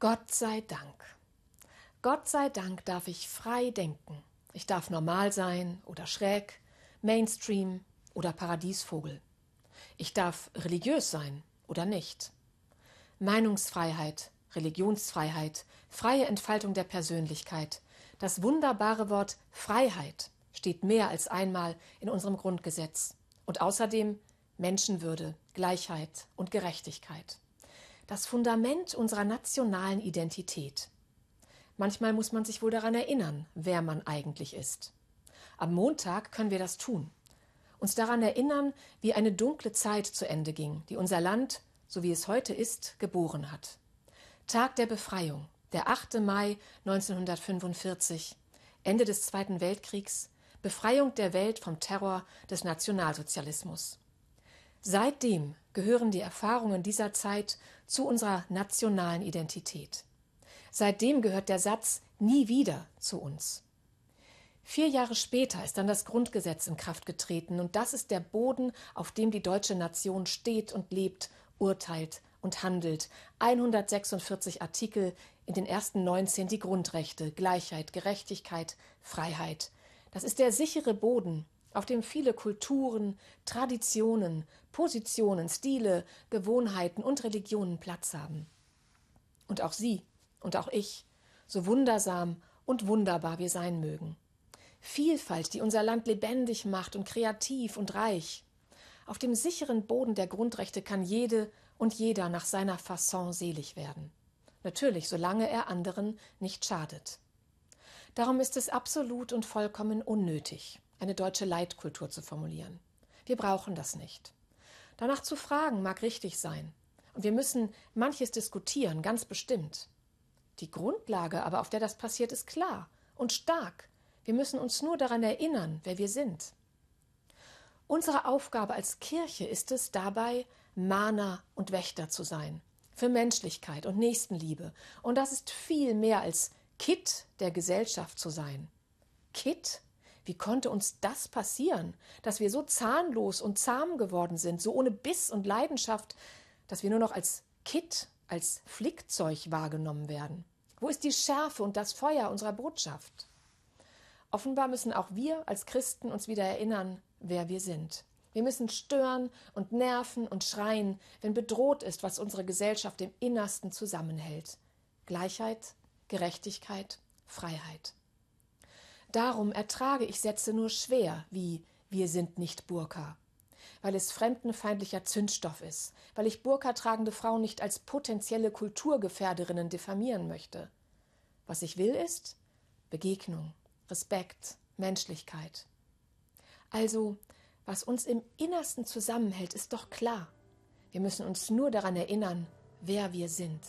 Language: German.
Gott sei Dank. Gott sei Dank darf ich frei denken. Ich darf normal sein oder schräg, Mainstream oder Paradiesvogel. Ich darf religiös sein oder nicht. Meinungsfreiheit, Religionsfreiheit, freie Entfaltung der Persönlichkeit. Das wunderbare Wort Freiheit steht mehr als einmal in unserem Grundgesetz. Und außerdem Menschenwürde, Gleichheit und Gerechtigkeit. Das Fundament unserer nationalen Identität. Manchmal muss man sich wohl daran erinnern, wer man eigentlich ist. Am Montag können wir das tun. Uns daran erinnern, wie eine dunkle Zeit zu Ende ging, die unser Land, so wie es heute ist, geboren hat. Tag der Befreiung, der 8. Mai 1945, Ende des Zweiten Weltkriegs, Befreiung der Welt vom Terror des Nationalsozialismus. Seitdem gehören die Erfahrungen dieser Zeit zu unserer nationalen Identität. Seitdem gehört der Satz nie wieder zu uns. Vier Jahre später ist dann das Grundgesetz in Kraft getreten, und das ist der Boden, auf dem die deutsche Nation steht und lebt, urteilt und handelt. 146 Artikel, in den ersten 19 die Grundrechte, Gleichheit, Gerechtigkeit, Freiheit. Das ist der sichere Boden, auf dem viele Kulturen, Traditionen, Positionen, Stile, Gewohnheiten und Religionen Platz haben. Und auch Sie und auch ich, so wundersam und wunderbar wir sein mögen. Vielfalt, die unser Land lebendig macht und kreativ und reich. Auf dem sicheren Boden der Grundrechte kann jede und jeder nach seiner Fasson selig werden. Natürlich, solange er anderen nicht schadet. Darum ist es absolut und vollkommen unnötig, eine deutsche Leitkultur zu formulieren. Wir brauchen das nicht. Danach zu fragen mag richtig sein. Und wir müssen manches diskutieren, ganz bestimmt. Die Grundlage aber, auf der das passiert, ist klar und stark. Wir müssen uns nur daran erinnern, wer wir sind. Unsere Aufgabe als Kirche ist es dabei, Mahner und Wächter zu sein, für Menschlichkeit und Nächstenliebe. Und das ist viel mehr als Kit der Gesellschaft zu sein. Kit? Wie konnte uns das passieren, dass wir so zahnlos und zahm geworden sind, so ohne Biss und Leidenschaft, dass wir nur noch als Kit, als Flickzeug wahrgenommen werden? Wo ist die Schärfe und das Feuer unserer Botschaft? Offenbar müssen auch wir als Christen uns wieder erinnern, wer wir sind. Wir müssen stören und nerven und schreien, wenn bedroht ist, was unsere Gesellschaft im Innersten zusammenhält. Gleichheit, Gerechtigkeit, Freiheit. Darum ertrage ich Sätze nur schwer, wie wir sind nicht Burka, weil es fremdenfeindlicher Zündstoff ist, weil ich Burka tragende Frauen nicht als potenzielle Kulturgefährderinnen diffamieren möchte. Was ich will ist Begegnung, Respekt, Menschlichkeit. Also, was uns im Innersten zusammenhält, ist doch klar. Wir müssen uns nur daran erinnern, wer wir sind.